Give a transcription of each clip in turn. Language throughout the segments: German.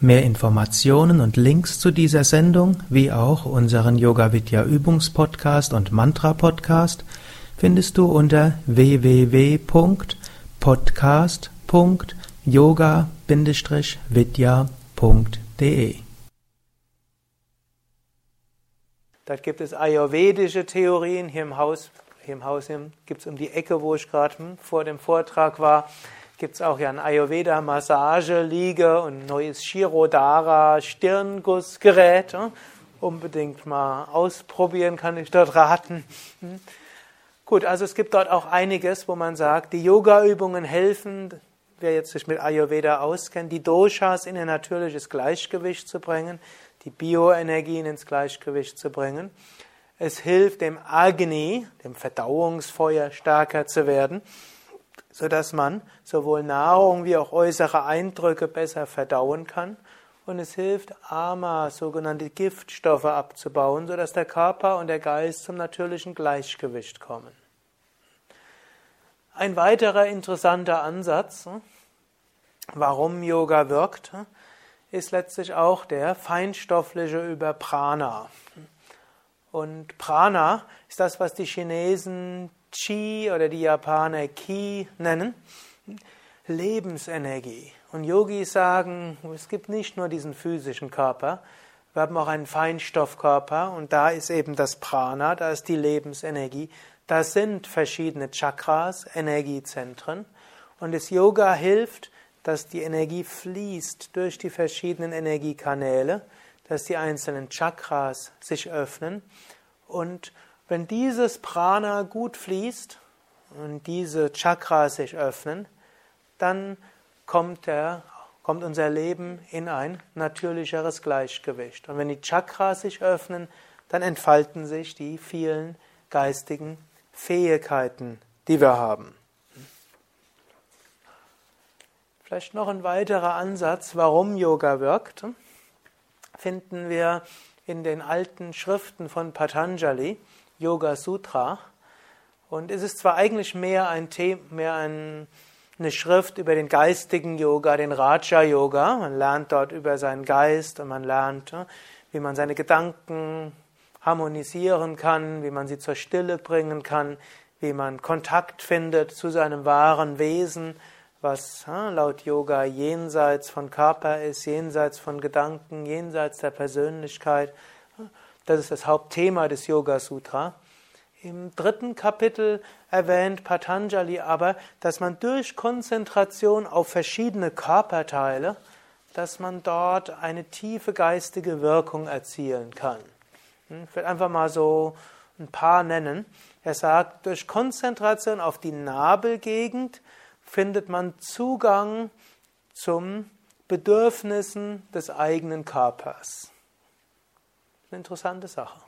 Mehr Informationen und Links zu dieser Sendung, wie auch unseren Yoga Vidya Übungspodcast und Mantra Podcast findest du unter www.podcast.yoga-vidya.de. Dort gibt es ayurvedische Theorien. Hier im Haus, hier im Haus gibt es um die Ecke, wo ich gerade vor dem Vortrag war, gibt es auch ja ein Ayurveda-Massage-Liege und ein neues Shirodara-Stirngussgerät. Unbedingt mal ausprobieren, kann ich dort raten. Hm. Gut, also es gibt dort auch einiges, wo man sagt, die Yoga-Übungen helfen, wer jetzt sich mit Ayurveda auskennt, die Doshas in ein natürliches Gleichgewicht zu bringen, die Bioenergien ins Gleichgewicht zu bringen. Es hilft dem Agni, dem Verdauungsfeuer, stärker zu werden sodass man sowohl Nahrung wie auch äußere Eindrücke besser verdauen kann. Und es hilft, Ama, sogenannte Giftstoffe abzubauen, sodass der Körper und der Geist zum natürlichen Gleichgewicht kommen. Ein weiterer interessanter Ansatz, hm, warum Yoga wirkt, hm, ist letztlich auch der feinstoffliche über Prana. Und Prana ist das, was die Chinesen Chi oder die Japaner Ki nennen, Lebensenergie. Und Yogis sagen, es gibt nicht nur diesen physischen Körper, wir haben auch einen Feinstoffkörper und da ist eben das Prana, da ist die Lebensenergie, da sind verschiedene Chakras, Energiezentren und das Yoga hilft, dass die Energie fließt durch die verschiedenen Energiekanäle, dass die einzelnen Chakras sich öffnen und wenn dieses Prana gut fließt und diese Chakras sich öffnen, dann kommt, der, kommt unser Leben in ein natürlicheres Gleichgewicht. Und wenn die Chakras sich öffnen, dann entfalten sich die vielen geistigen Fähigkeiten, die wir haben. Vielleicht noch ein weiterer Ansatz, warum Yoga wirkt, finden wir in den alten Schriften von Patanjali. Yoga Sutra. Und es ist zwar eigentlich mehr, ein Thema, mehr ein, eine Schrift über den geistigen Yoga, den Raja Yoga. Man lernt dort über seinen Geist und man lernt, wie man seine Gedanken harmonisieren kann, wie man sie zur Stille bringen kann, wie man Kontakt findet zu seinem wahren Wesen, was laut Yoga jenseits von Körper ist, jenseits von Gedanken, jenseits der Persönlichkeit. Das ist das Hauptthema des Yoga Sutra. Im dritten Kapitel erwähnt Patanjali aber, dass man durch Konzentration auf verschiedene Körperteile, dass man dort eine tiefe geistige Wirkung erzielen kann. Hm, ich will einfach mal so ein paar nennen. Er sagt, durch Konzentration auf die Nabelgegend findet man Zugang zum Bedürfnissen des eigenen Körpers. Eine interessante Sache.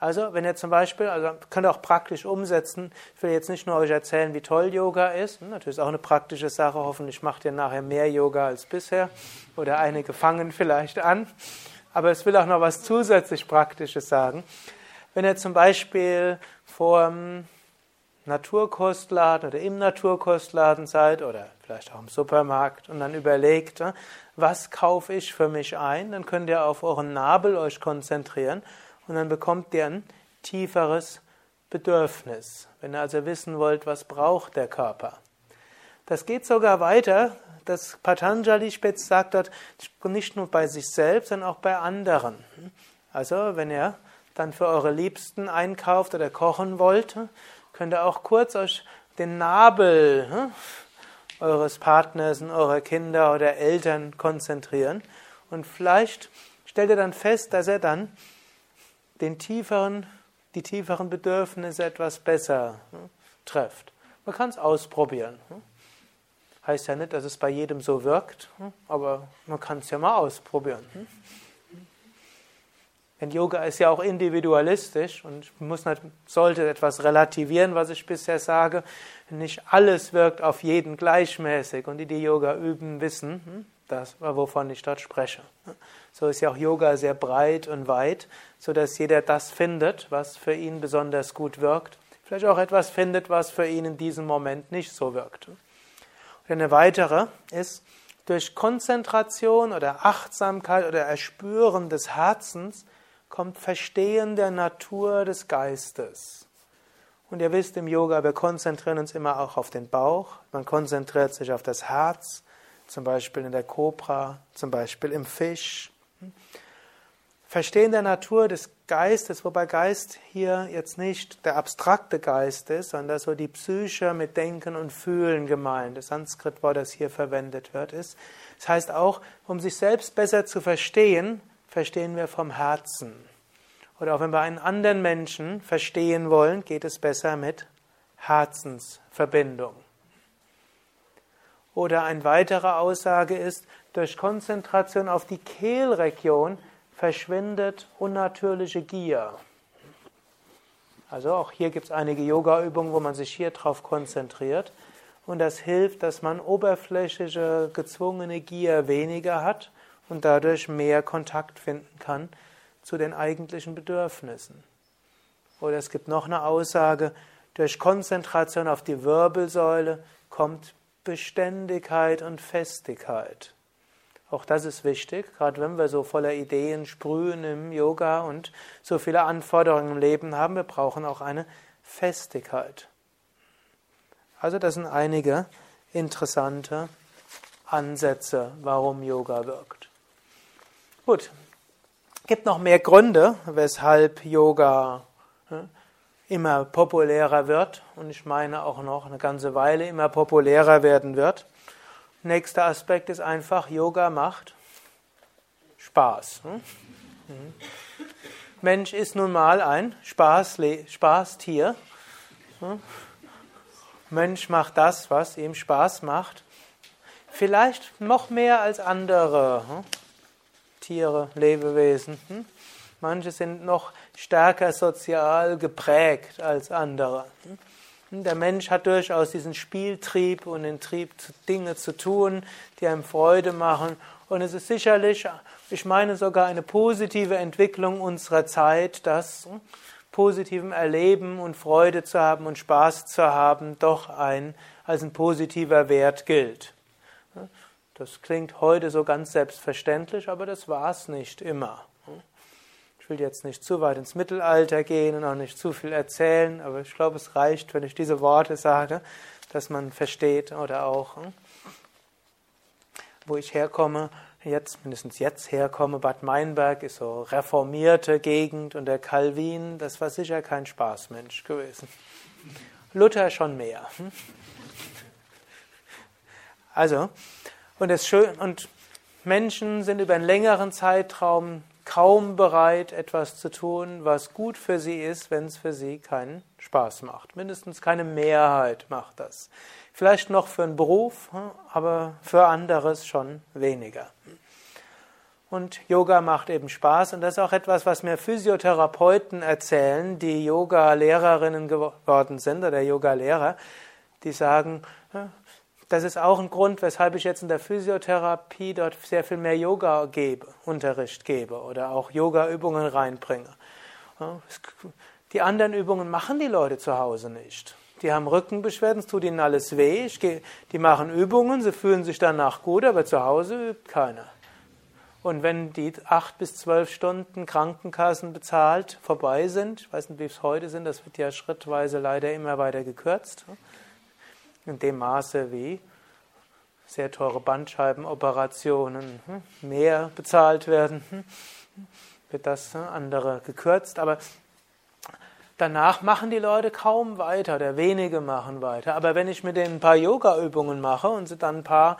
Also, wenn ihr zum Beispiel, also könnt ihr auch praktisch umsetzen, ich will jetzt nicht nur euch erzählen, wie toll Yoga ist, hm, natürlich ist auch eine praktische Sache, hoffentlich macht ihr nachher mehr Yoga als bisher. Oder einige fangen vielleicht an, aber es will auch noch was zusätzlich Praktisches sagen. Wenn ihr zum Beispiel vor Naturkostladen oder im Naturkostladen seid oder vielleicht auch im Supermarkt und dann überlegt, was kaufe ich für mich ein, dann könnt ihr auf euren Nabel euch konzentrieren und dann bekommt ihr ein tieferes Bedürfnis. Wenn ihr also wissen wollt, was braucht der Körper. Das geht sogar weiter, dass Patanjali spitz sagt dort, nicht nur bei sich selbst, sondern auch bei anderen. Also, wenn ihr dann für eure Liebsten einkauft oder kochen wollt, könnt ihr auch kurz euch den Nabel hm, eures Partners und eurer Kinder oder Eltern konzentrieren. Und vielleicht stellt ihr dann fest, dass er dann den tieferen, die tieferen Bedürfnisse etwas besser hm, trifft. Man kann es ausprobieren. Hm. Heißt ja nicht, dass es bei jedem so wirkt, hm, aber man kann es ja mal ausprobieren. Denn Yoga ist ja auch individualistisch und ich muss nicht, sollte etwas relativieren, was ich bisher sage. Nicht alles wirkt auf jeden gleichmäßig und die, die Yoga üben, wissen, hm, das, wovon ich dort spreche. So ist ja auch Yoga sehr breit und weit, so dass jeder das findet, was für ihn besonders gut wirkt. Vielleicht auch etwas findet, was für ihn in diesem Moment nicht so wirkt. Und eine weitere ist, durch Konzentration oder Achtsamkeit oder Erspüren des Herzens kommt Verstehen der Natur des Geistes. Und ihr wisst im Yoga, wir konzentrieren uns immer auch auf den Bauch, man konzentriert sich auf das Herz, zum Beispiel in der Kobra, zum Beispiel im Fisch. Verstehen der Natur des Geistes, wobei Geist hier jetzt nicht der abstrakte Geist ist, sondern so die Psyche mit Denken und Fühlen gemeint. Das Sanskrit-Wort, das hier verwendet wird, ist. Das heißt auch, um sich selbst besser zu verstehen, verstehen wir vom Herzen. Oder auch wenn wir einen anderen Menschen verstehen wollen, geht es besser mit Herzensverbindung. Oder eine weitere Aussage ist, durch Konzentration auf die Kehlregion verschwindet unnatürliche Gier. Also auch hier gibt es einige Yoga-Übungen, wo man sich hier drauf konzentriert. Und das hilft, dass man oberflächliche, gezwungene Gier weniger hat und dadurch mehr Kontakt finden kann zu den eigentlichen Bedürfnissen. Oder es gibt noch eine Aussage, durch Konzentration auf die Wirbelsäule kommt Beständigkeit und Festigkeit. Auch das ist wichtig, gerade wenn wir so voller Ideen sprühen im Yoga und so viele Anforderungen im Leben haben, wir brauchen auch eine Festigkeit. Also das sind einige interessante Ansätze, warum Yoga wirkt. Gut, gibt noch mehr Gründe, weshalb Yoga immer populärer wird und ich meine auch noch eine ganze Weile immer populärer werden wird. Nächster Aspekt ist einfach, Yoga macht Spaß. Hm? Mhm. Mensch ist nun mal ein Spaß, Spaßtier. Hm? Mensch macht das, was ihm Spaß macht. Vielleicht noch mehr als andere? Tiere, Lebewesen. Manche sind noch stärker sozial geprägt als andere. Der Mensch hat durchaus diesen Spieltrieb und den Trieb, Dinge zu tun, die einem Freude machen. Und es ist sicherlich, ich meine sogar eine positive Entwicklung unserer Zeit, dass positivem Erleben und Freude zu haben und Spaß zu haben doch ein, als ein positiver Wert gilt. Das klingt heute so ganz selbstverständlich, aber das war es nicht immer. Ich will jetzt nicht zu weit ins Mittelalter gehen und auch nicht zu viel erzählen, aber ich glaube, es reicht, wenn ich diese Worte sage, dass man versteht oder auch, hm, wo ich herkomme, jetzt, mindestens jetzt herkomme, Bad Meinberg ist so reformierte Gegend und der Calvin, das war sicher kein Spaßmensch gewesen. Luther schon mehr. Hm. Also, und, es schön, und Menschen sind über einen längeren Zeitraum kaum bereit, etwas zu tun, was gut für sie ist, wenn es für sie keinen Spaß macht. Mindestens keine Mehrheit macht das. Vielleicht noch für einen Beruf, hm, aber für anderes schon weniger. Und Yoga macht eben Spaß und das ist auch etwas, was mir Physiotherapeuten erzählen, die Yoga-Lehrerinnen geworden sind oder Yoga-Lehrer, die sagen, hm, das ist auch ein Grund, weshalb ich jetzt in der Physiotherapie dort sehr viel mehr Yoga gebe, Unterricht gebe oder auch Yoga-Übungen reinbringe. Die anderen Übungen machen die Leute zu Hause nicht. Die haben Rückenbeschwerden, es tut ihnen alles weh. Gehe, die machen Übungen, sie fühlen sich danach gut, aber zu Hause übt keiner. Und wenn die acht bis zwölf Stunden Krankenkassen bezahlt vorbei sind, ich weiß nicht, wie es heute sind, das wird ja schrittweise leider immer weiter gekürzt in dem Maße wie sehr teure Bandscheibenoperationen hm, mehr bezahlt werden, hm, wird das hm, andere gekürzt. Aber danach machen die Leute kaum weiter oder wenige machen weiter. Aber wenn ich mit denen ein paar Yoga-Übungen mache und sie dann ein paar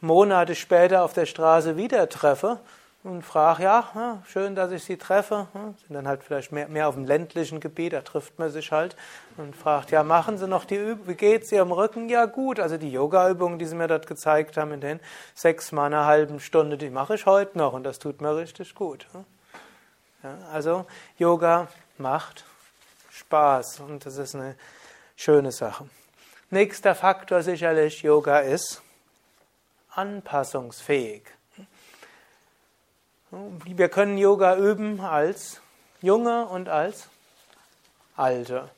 Monate später auf der Straße wieder treffe, und frage, ja, schön, dass ich Sie treffe. Sind dann halt vielleicht mehr, mehr auf dem ländlichen Gebiet, da trifft man sich halt und fragt, ja, machen Sie noch die Übung, wie geht's Ihrem Rücken? Ja, gut, also die Yoga-Übungen, die Sie mir dort gezeigt haben in den sechs mal einer halben Stunde, die mache ich heute noch und das tut mir richtig gut. Ja, also Yoga macht Spaß und das ist eine schöne Sache. Nächster Faktor sicherlich, Yoga ist anpassungsfähig. Wir können Yoga üben als Junge und als Alte.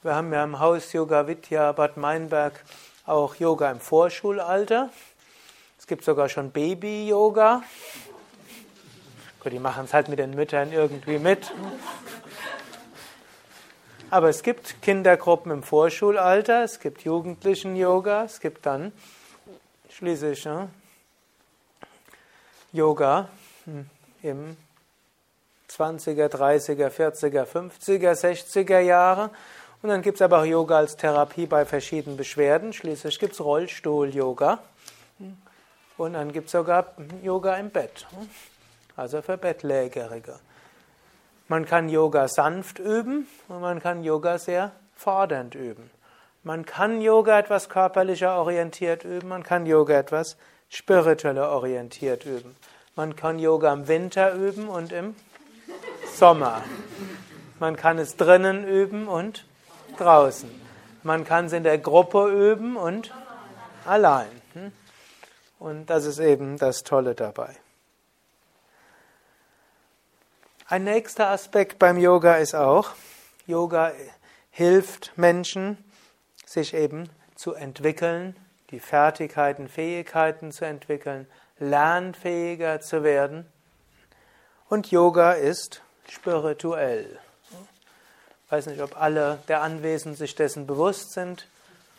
Wir haben ja im Haus Yoga Vidya Bad Meinberg auch Yoga im Vorschulalter. Es gibt sogar schon Baby-Yoga. Gut, die machen es halt mit den Müttern irgendwie mit. Aber es gibt Kindergruppen im Vorschulalter, es gibt Jugendlichen-Yoga, es gibt dann schließlich ne, Yoga im 20er, 30er, 40er, 50er, 60er Jahre. Und dann gibt es aber auch Yoga als Therapie bei verschiedenen Beschwerden. Schließlich gibt es Rollstuhl-Yoga. Und dann gibt es sogar Yoga im Bett, also für Bettlägerige. Man kann Yoga sanft üben und man kann Yoga sehr fordernd üben. Man kann Yoga etwas körperlicher orientiert üben, man kann Yoga etwas spiritueller orientiert üben. Man kann Yoga im Winter üben und im Sommer. Man kann es drinnen üben und draußen. Man kann es in der Gruppe üben und allein. Hm? Und das ist eben das Tolle dabei. Ein nächster Aspekt beim Yoga ist auch, Yoga hilft Menschen, sich eben zu entwickeln, die Fertigkeiten, Fähigkeiten zu entwickeln, lernfähiger zu werden. Und Yoga ist spirituell. Ich weiß nicht, ob alle der Anwesenden sich dessen bewusst sind.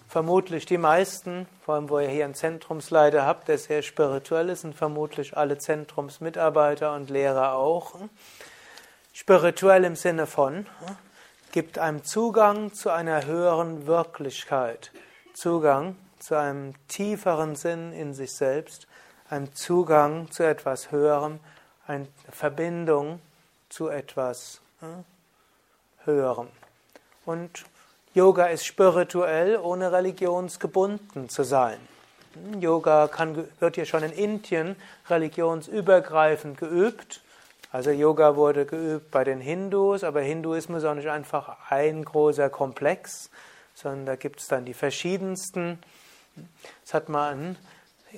Vermutlich die meisten, vor allem wo ihr hier einen Zentrumsleiter habt, der sehr spirituell ist, und vermutlich alle Zentrumsmitarbeiter und Lehrer auch. Spirituell im Sinne von, gibt einem Zugang zu einer höheren Wirklichkeit, Zugang zu einem tieferen Sinn in sich selbst, einem Zugang zu etwas Höherem, eine Verbindung zu etwas Höherem. Und Yoga ist spirituell, ohne religionsgebunden zu sein. Yoga kann, wird ja schon in Indien religionsübergreifend geübt. Also Yoga wurde geübt bei den Hindus, aber Hinduismus ist auch nicht einfach ein großer Komplex, sondern da gibt es dann die verschiedensten. Das hat mal ein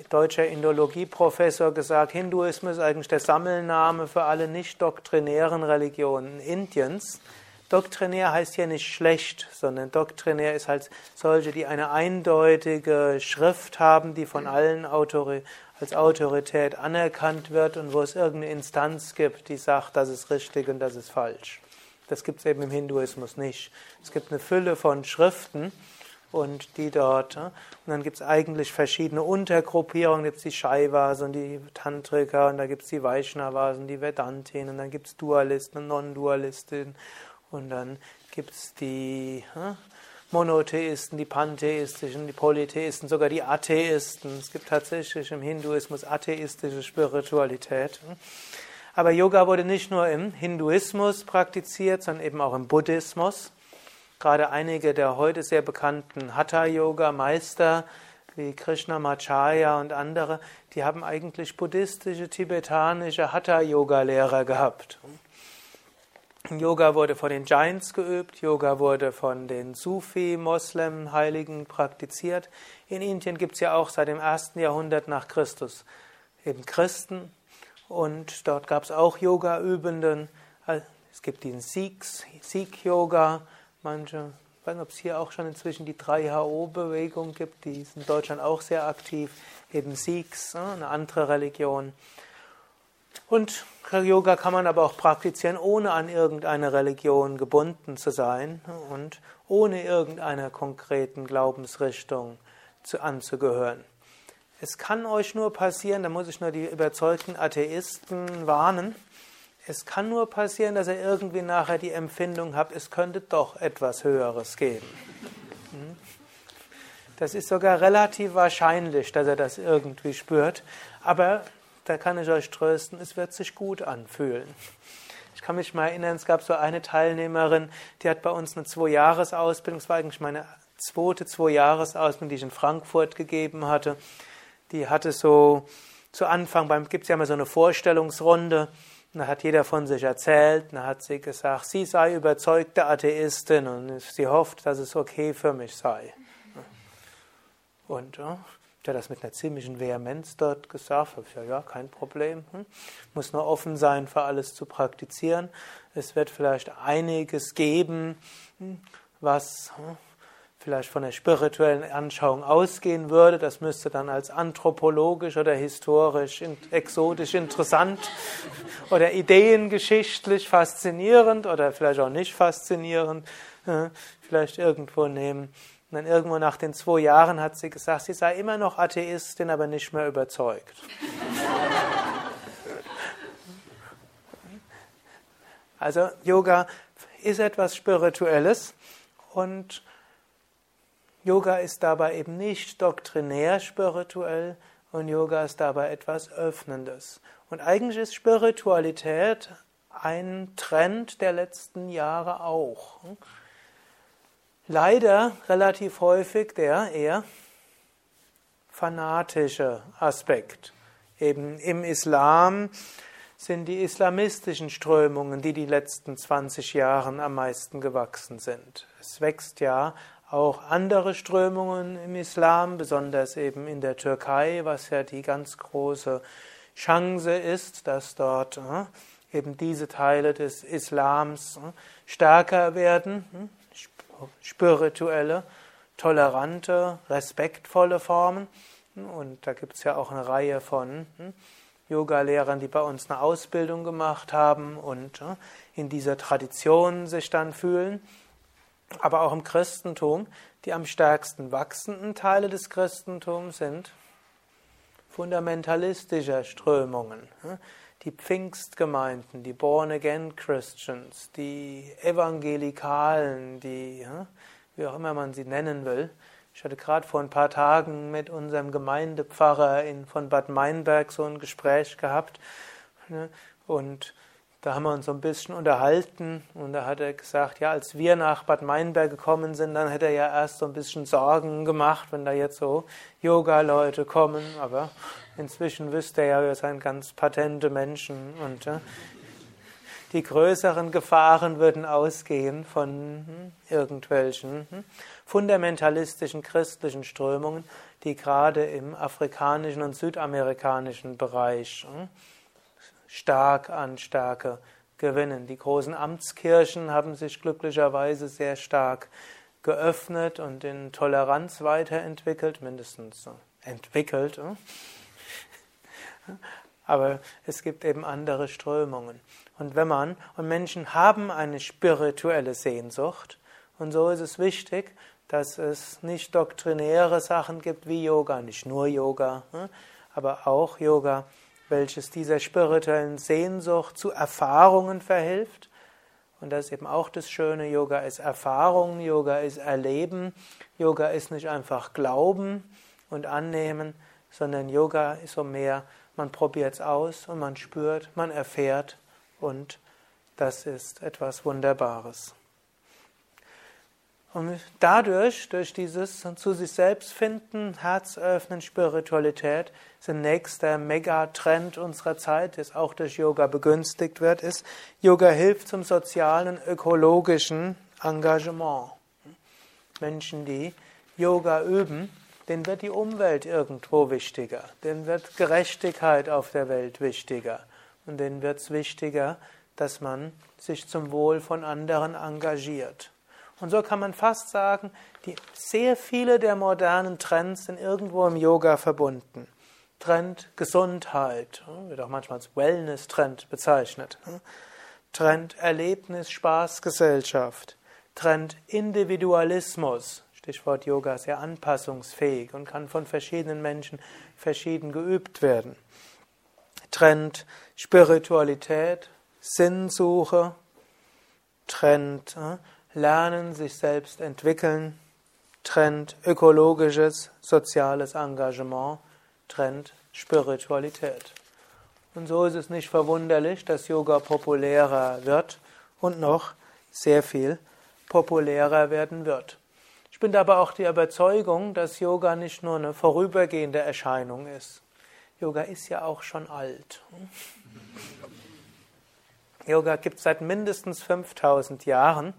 deutscher Indologieprofessor gesagt, Hinduismus ist eigentlich der Sammelname für alle nicht doktrinären Religionen Indiens. Doktrinär heißt ja nicht schlecht, sondern doktrinär ist halt solche, die eine eindeutige Schrift haben, die von allen Autoritäten als Autorität anerkannt wird und wo es irgendeine Instanz gibt, die sagt, das ist richtig und das ist falsch. Das gibt es eben im Hinduismus nicht. Es gibt eine Fülle von Schriften und die dort. Und dann gibt es eigentlich verschiedene Untergruppierungen. Da gibt es die Shaivas und die Tantriker und da gibt es die Vaishnavas und die Vedantin und dann gibt es Dualisten und Non-Dualisten und dann gibt es die Monotheisten, die Pantheistischen, die Polytheisten, sogar die Atheisten. Es gibt tatsächlich im Hinduismus atheistische Spiritualität. Aber Yoga wurde nicht nur im Hinduismus praktiziert, sondern eben auch im Buddhismus. Gerade einige der heute sehr bekannten Hatha-Yoga-Meister wie Krishnamacharya und andere, die haben eigentlich buddhistische, tibetanische Hatha-Yoga-Lehrer gehabt. Yoga wurde von den Giants geübt, Yoga wurde von den Sufi-Moslem-Heiligen praktiziert. In Indien gibt es ja auch seit dem ersten Jahrhundert nach Christus eben Christen und dort gab es auch Yoga-Übenden. Es gibt den Sikhs, Sikh-Yoga, manche, ich weiß nicht, ob es hier auch schon inzwischen die 3HO-Bewegung gibt, die ist in Deutschland auch sehr aktiv, eben Sikhs, ne, eine andere Religion. Und Yoga kann man aber auch praktizieren, ohne an irgendeine Religion gebunden zu sein und ohne irgendeiner konkreten Glaubensrichtung zu, anzugehören. Es kann euch nur passieren, da muss ich nur die überzeugten Atheisten warnen, es kann nur passieren, dass ihr irgendwie nachher die Empfindung habt, es könnte doch etwas Höheres geben. Hm? Das ist sogar relativ wahrscheinlich, dass er das irgendwie spürt, aber da kann ich euch trösten, es wird sich gut anfühlen. Ich kann mich mal erinnern, es gab so eine Teilnehmerin, die hat bei uns eine Zwei-Jahres-Ausbildung, das war eigentlich meine zweite Zwei-Jahres-Ausbildung, die ich in Frankfurt gegeben hatte. Die hatte so zu Anfang, gibt es ja immer so eine Vorstellungsrunde, da hat jeder von sich erzählt, da hat sie gesagt, sie sei überzeugte Atheistin und sie hofft, dass es okay für mich sei. Und ja, habe das mit einer ziemlichen Vehemenz dort gesagt. Habe ich ja, ja, kein Problem. Hm? Muss nur offen sein, für alles zu praktizieren. Es wird vielleicht einiges geben, hm, was hm, vielleicht von der spirituellen Anschauung ausgehen würde. Das müsste dann als anthropologisch oder historisch exotisch interessant oder ideengeschichtlich faszinierend oder vielleicht auch nicht faszinierend äh, vielleicht irgendwo nehmen. Und dann irgendwo nach den zwei Jahren hat sie gesagt, sie sei immer noch Atheistin, aber nicht mehr überzeugt. Also Yoga ist etwas Spirituelles und Yoga ist dabei eben nicht doktrinär spirituell und Yoga ist dabei etwas Öffnendes. Und eigentlich ist Spiritualität ein Trend der letzten Jahre auch. Leider relativ häufig der eher fanatische Aspekt. Eben im Islam sind die islamistischen Strömungen, die die letzten 20 Jahre am meisten gewachsen sind. Es wächst ja auch andere Strömungen im Islam, besonders eben in der Türkei, was ja die ganz große Chance ist, dass dort äh, eben diese Teile des Islams äh, stärker werden, hm, spirituelle, tolerante, respektvolle Formen. Und da gibt es ja auch eine Reihe von hm, Yoga-Lehrern, die bei uns eine Ausbildung gemacht haben und äh, in dieser Tradition sich dann fühlen aber auch im Christentum, die am stärksten wachsenden Teile des Christentums sind fundamentalistischer Strömungen. Die Pfingstgemeinden, die Born-Again Christians, die Evangelikalen, die, wie auch immer man sie nennen will. Ich hatte gerade vor ein paar Tagen mit unserem Gemeindepfarrer in, von Bad Meinberg so ein Gespräch gehabt. Und da haben wir uns so ein bisschen unterhalten und da hat er gesagt, ja, als wir nach Bad Meinberg gekommen sind, dann hätte er ja erst so ein bisschen Sorgen gemacht, wenn da jetzt so Yoga-Leute kommen, aber inzwischen wüsste er ja, wir sind ganz patente Menschen und ja, die größeren Gefahren würden ausgehen von hm, irgendwelchen hm, fundamentalistischen christlichen Strömungen, die gerade im afrikanischen und südamerikanischen Bereich hm, stark an Stärke gewinnen. Die großen Amtskirchen haben sich glücklicherweise sehr stark geöffnet und in Toleranz weiterentwickelt, mindestens entwickelt. Hm? Aber es gibt eben andere Strömungen. Und wenn man, und Menschen haben eine spirituelle Sehnsucht, und so ist es wichtig, dass es nicht doktrinäre Sachen gibt wie Yoga, nicht nur Yoga, hm? aber auch Yoga, welches dieser spirituellen Sehnsucht zu Erfahrungen verhilft. Und das ist eben auch das Schöne, Yoga ist Erfahrung, Yoga ist Erleben, Yoga ist nicht einfach Glauben und Annehmen, sondern Yoga ist so mehr, man probiert es aus und man spürt, man erfährt und das ist etwas Wunderbares. Und dadurch, durch dieses zu sich selbst finden, Herz öffnen, Spiritualität, ist der nächste Megatrend unserer Zeit, das auch durch Yoga begünstigt wird, ist, Yoga hilft zum sozialen, ökologischen Engagement. Menschen, die Yoga üben, denen wird die Umwelt irgendwo wichtiger, denen wird Gerechtigkeit auf der Welt wichtiger und denen wird es wichtiger, dass man sich zum Wohl von anderen engagiert. Und so kann man fast sagen, die, sehr viele der modernen Trends sind irgendwo im Yoga verbunden. Trend Gesundheit, wird auch manchmal als Wellness-Trend bezeichnet. Trend Erlebnis, Spaß, Gesellschaft. Trend Individualismus. Stichwort Yoga ja anpassungsfähig und kann von verschiedenen Menschen verschieden geübt werden. Trend Spiritualität, Sinnsuche. Trend Lernen, sich selbst entwickeln, trennt ökologisches, soziales Engagement, trennt Spiritualität. Und so ist es nicht verwunderlich, dass Yoga populärer wird und noch sehr viel populärer werden wird. Ich bin aber auch der Überzeugung, dass Yoga nicht nur eine vorübergehende Erscheinung ist. Yoga ist ja auch schon alt. Yoga gibt es seit mindestens 5000 Jahren.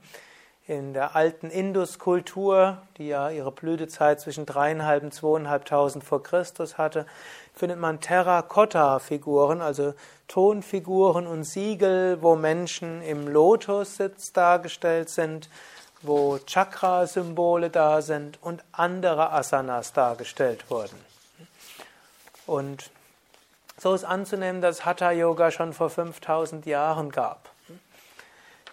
In der alten Indus-Kultur, die ja ihre Blütezeit zwischen dreieinhalb und zweieinhalbtausend vor Christus hatte, findet man Terrakotta-Figuren, also Tonfiguren und Siegel, wo Menschen im Lotussitz dargestellt sind, wo Chakra-Symbole da sind und andere Asanas dargestellt wurden. Und so ist anzunehmen, dass Hatha Yoga schon vor 5000 Jahren gab.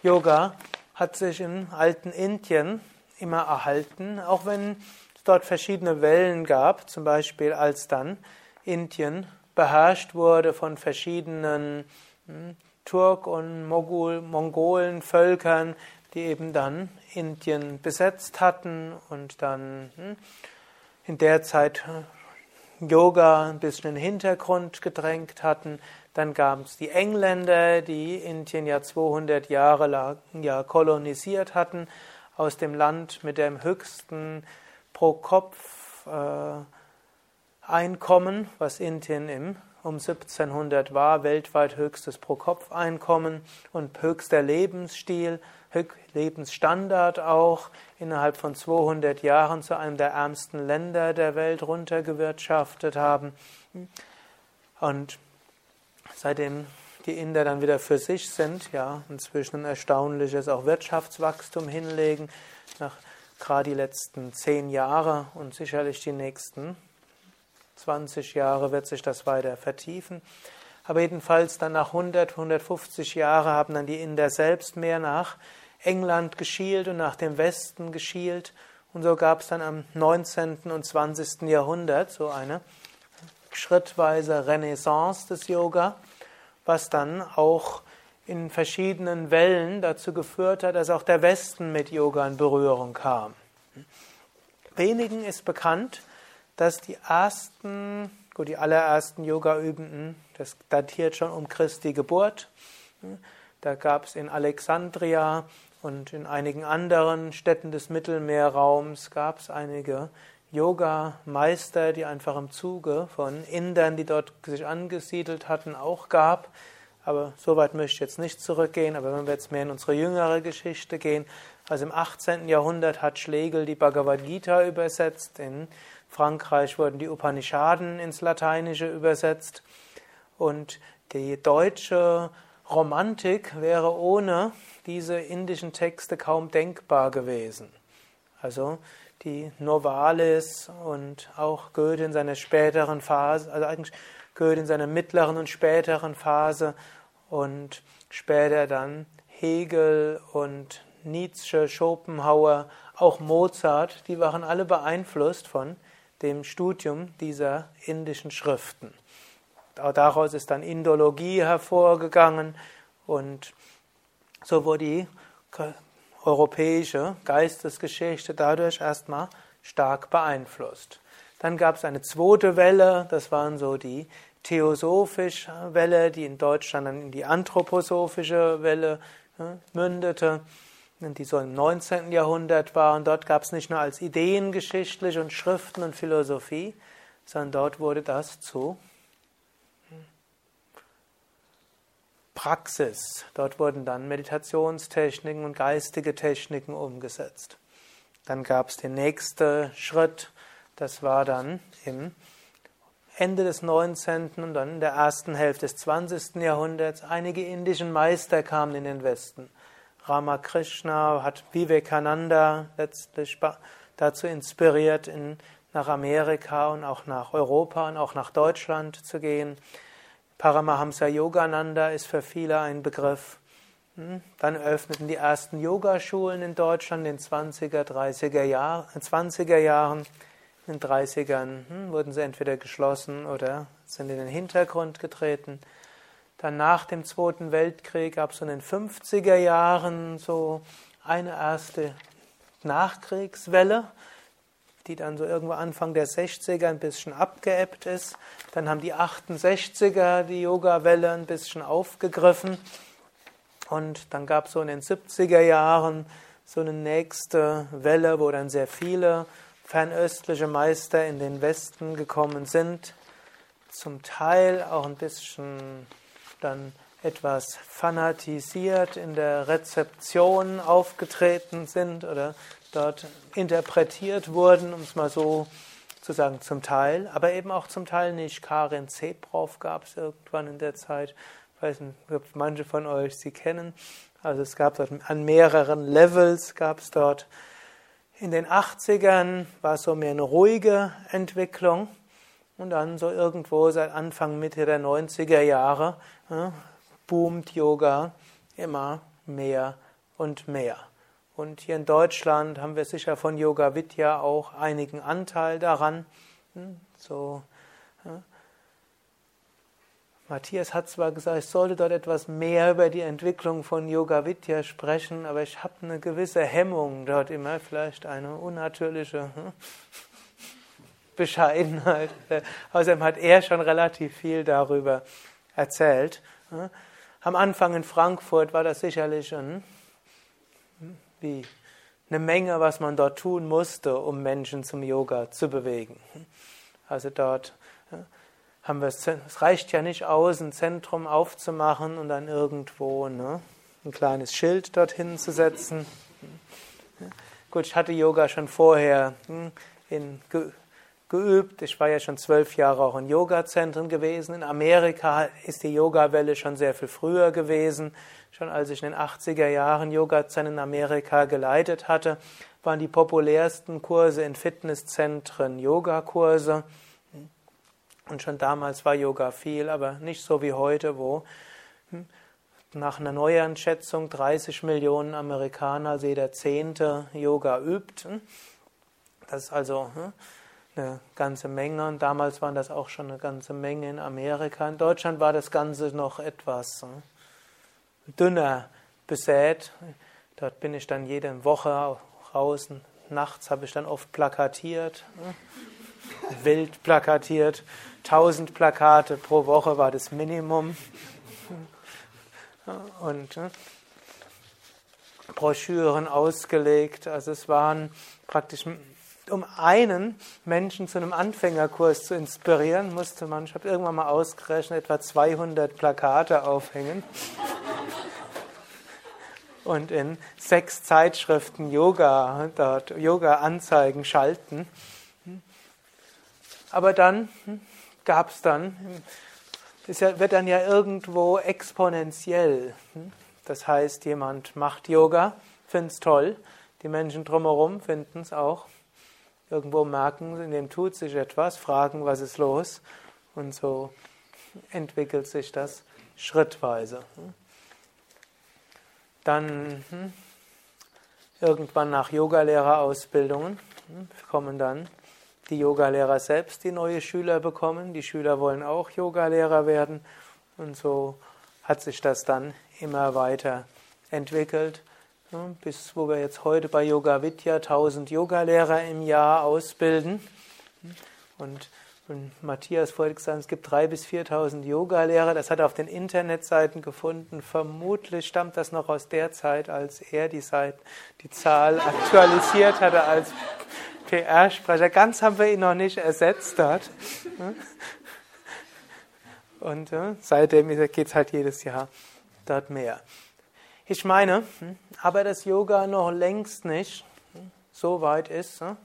Yoga hat sich im alten Indien immer erhalten, auch wenn es dort verschiedene Wellen gab, zum Beispiel als dann Indien beherrscht wurde von verschiedenen hm, Turk- und Mogul, Mongolen Völkern, die eben dann Indien besetzt hatten und dann hm, in der Zeit Yoga ein bisschen in den Hintergrund gedrängt hatten. Dann gab es die Engländer, die Indien ja 200 Jahre lang ja kolonisiert hatten, aus dem Land mit dem höchsten Pro-Kopf-Einkommen, was Indien im um 1700 war, weltweit höchstes Pro-Kopf-Einkommen und höchster Lebensstil, Lebensstandard auch innerhalb von 200 Jahren zu einem der ärmsten Länder der Welt runtergewirtschaftet haben. Und seitdem die Inder dann wieder für sich sind, ja, inzwischen ein erstaunliches auch Wirtschaftswachstum hinlegen, nach gerade die letzten zehn Jahre und sicherlich die nächsten 20 Jahre wird sich das weiter vertiefen. Aber jedenfalls dann nach 100, 150 Jahren haben dann die Inder selbst mehr nach England geschielt und nach dem Westen geschielt. Und so gab es dann am 19. und 20. Jahrhundert so eine schrittweise Renaissance des Yoga, was dann auch in verschiedenen Wellen dazu geführt hat, dass auch der Westen mit Yoga in Berührung kam. Wenigen ist bekannt, dass die ersten, gut, die allerersten Yoga-Übenden, das datiert schon um Christi Geburt. Da gab es in Alexandria und in einigen anderen Städten des Mittelmeerraums gab es einige Yoga-Meister, die einfach im Zuge von Indern, die dort sich angesiedelt hatten, auch gab. Aber so weit möchte ich jetzt nicht zurückgehen. Aber wenn wir jetzt mehr in unsere jüngere Geschichte gehen, also im 18. Jahrhundert hat Schlegel die Bhagavad Gita übersetzt. In Frankreich wurden die Upanishaden ins Lateinische übersetzt. Und die deutsche Romantik wäre ohne diese indischen Texte kaum denkbar gewesen. Also die Novalis und auch Goethe in seiner späteren Phase, also eigentlich Goethe in seiner mittleren und späteren Phase und später dann Hegel und Nietzsche, Schopenhauer, auch Mozart, die waren alle beeinflusst von dem Studium dieser indischen Schriften. Daraus ist dann Indologie hervorgegangen und so wurde die europäische Geistesgeschichte dadurch erstmal stark beeinflusst. Dann gab es eine zweite Welle, das waren so die theosophische Welle, die in Deutschland dann in die anthroposophische Welle ja, mündete, die so im 19. Jahrhundert war. Und dort gab es nicht nur als ideengeschichtlich und Schriften und Philosophie, sondern dort wurde das zu Praxis. Dort wurden dann Meditationstechniken und geistige Techniken umgesetzt. Dann gab es den nächsten Schritt, das war dann im Ende des 19. und dann in der ersten Hälfte des 20. Jahrhunderts. Einige indischen Meister kamen in den Westen. Ramakrishna hat Vivekananda letztlich dazu inspiriert, in, nach Amerika und auch nach Europa und auch nach Deutschland zu gehen. Paramahamsa Yogananda ist für viele ein Begriff. Hm? Dann öffneten die ersten Yogaschulen in Deutschland in den 20er, 30er, Jahr, 20er Jahren. In den 30ern hm, wurden sie entweder geschlossen oder sind in den Hintergrund getreten. Dann nach dem Zweiten Weltkrieg gab es in den 50er Jahren so eine erste Nachkriegswelle die dann so irgendwo Anfang der 60er ein bisschen abgeebbt ist. Dann haben die 68er die Yoga-Welle ein bisschen aufgegriffen. Und dann gab es so in den 70er Jahren so eine nächste Welle, wo dann sehr viele fernöstliche Meister in den Westen gekommen sind. Zum Teil auch ein bisschen dann etwas fanatisiert in der Rezeption aufgetreten sind oder dort interpretiert wurden, um es mal so zu sagen, zum Teil, aber eben auch zum Teil nicht. Karin Zebrov gab es irgendwann in der Zeit. Ich weiß nicht, ob manche von euch sie kennen. Also es gab dort an mehreren Levels gab es dort. In den 80ern war es so mehr eine ruhige Entwicklung. Und dann so irgendwo seit Anfang, Mitte der 90er Jahre ja, boomt Yoga immer mehr und mehr. Und hier in Deutschland haben wir sicher von Yoga Vidya auch einigen Anteil daran. Hm, so, ja. Matthias hat zwar gesagt, ich sollte dort etwas mehr über die Entwicklung von Yoga Vidya sprechen, aber ich habe eine gewisse Hemmung dort immer, vielleicht eine unnatürliche hm, Bescheidenheit. Außerdem hat er schon relativ viel darüber erzählt. Hm. Am Anfang in Frankfurt war das sicherlich ein wie eine Menge, was man dort tun musste, um Menschen zum Yoga zu bewegen. Also dort haben wir es, es reicht ja nicht aus, ein Zentrum aufzumachen und dann irgendwo ne, ein kleines Schild dorthin zu setzen. Gut, ich hatte Yoga schon vorher hm, in, geübt. Ich war ja schon zwölf Jahre auch in Yoga-Zentren gewesen. In Amerika ist die Yoga-Welle schon sehr viel früher gewesen. Schon als ich in den 80er Jahren Yoga-Zentren in Amerika geleitet hatte, waren die populärsten Kurse in Fitnesszentren Yogakurse. Und schon damals war Yoga viel, aber nicht so wie heute, wo hm, nach einer neueren Schätzung 30 Millionen Amerikaner, also jeder Zehnte, Yoga übt. Das ist also hm, eine ganze Menge und damals waren das auch schon eine ganze Menge in Amerika. In Deutschland war das Ganze noch etwas äh, dünner besät. Dort bin ich dann jede Woche raus. Nachts habe ich dann oft plakatiert, äh, wild plakatiert. Tausend Plakate pro Woche war das Minimum. Und äh, Broschüren ausgelegt. Also es waren praktisch um einen Menschen zu einem Anfängerkurs zu inspirieren, musste man, ich habe irgendwann mal ausgerechnet, etwa 200 Plakate aufhängen und in sechs Zeitschriften Yoga, dort Yoga-Anzeigen schalten. Aber dann gab es dann, das wird dann ja irgendwo exponentiell. Das heißt, jemand macht Yoga, findet es toll, die Menschen drumherum finden es auch irgendwo merken, in dem tut sich etwas, fragen, was ist los. Und so entwickelt sich das schrittweise. Dann hm, irgendwann nach Yogalehrerausbildungen hm, kommen dann die Yogalehrer selbst, die neue Schüler bekommen. Die Schüler wollen auch Yogalehrer werden. Und so hat sich das dann immer weiter entwickelt bis wo wir jetzt heute bei Yoga Vidya 1000 Yogalehrer im Jahr ausbilden. Und, Matthias vorhin gesagt, es gibt 3.000 bis 4.000 Yogalehrer. Das hat er auf den Internetseiten gefunden. Vermutlich stammt das noch aus der Zeit, als er die, Seite, die Zahl aktualisiert hatte als PR-Sprecher. Ganz haben wir ihn noch nicht ersetzt dort. Und äh, seitdem geht es halt jedes Jahr dort mehr. Ich meine, hm, aber das Yoga noch längst nicht hm, so weit ist, hm,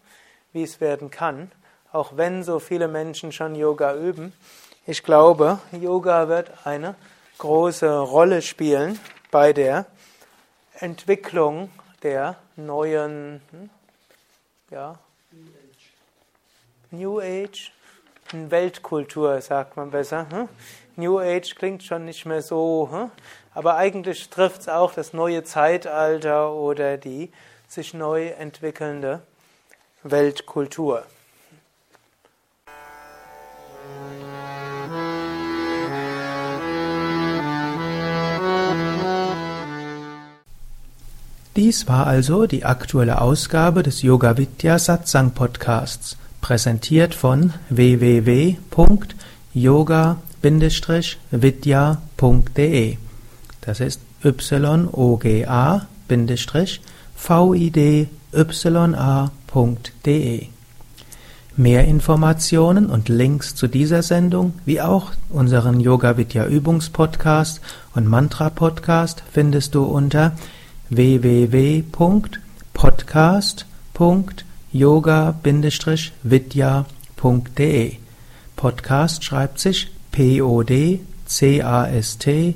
wie es werden kann, auch wenn so viele Menschen schon Yoga üben. Ich glaube, Yoga wird eine große Rolle spielen bei der Entwicklung der neuen ja, New Age, Weltkultur, sagt man besser. New Age klingt schon nicht mehr so, hm? Aber eigentlich trifft es auch das neue Zeitalter oder die sich neu entwickelnde Weltkultur. Dies war also die aktuelle Ausgabe des Yoga Vidya Satsang Podcasts, präsentiert von www.yoga yoga-vidya.de. Das ist yoga-vidya.de. Mehr Informationen und Links zu dieser Sendung, wie auch unseren Yoga Vidya Übungspodcast und Mantra Podcast findest du unter www.podcast.yoga-vidya.de. Podcast schreibt sich P O D C A S T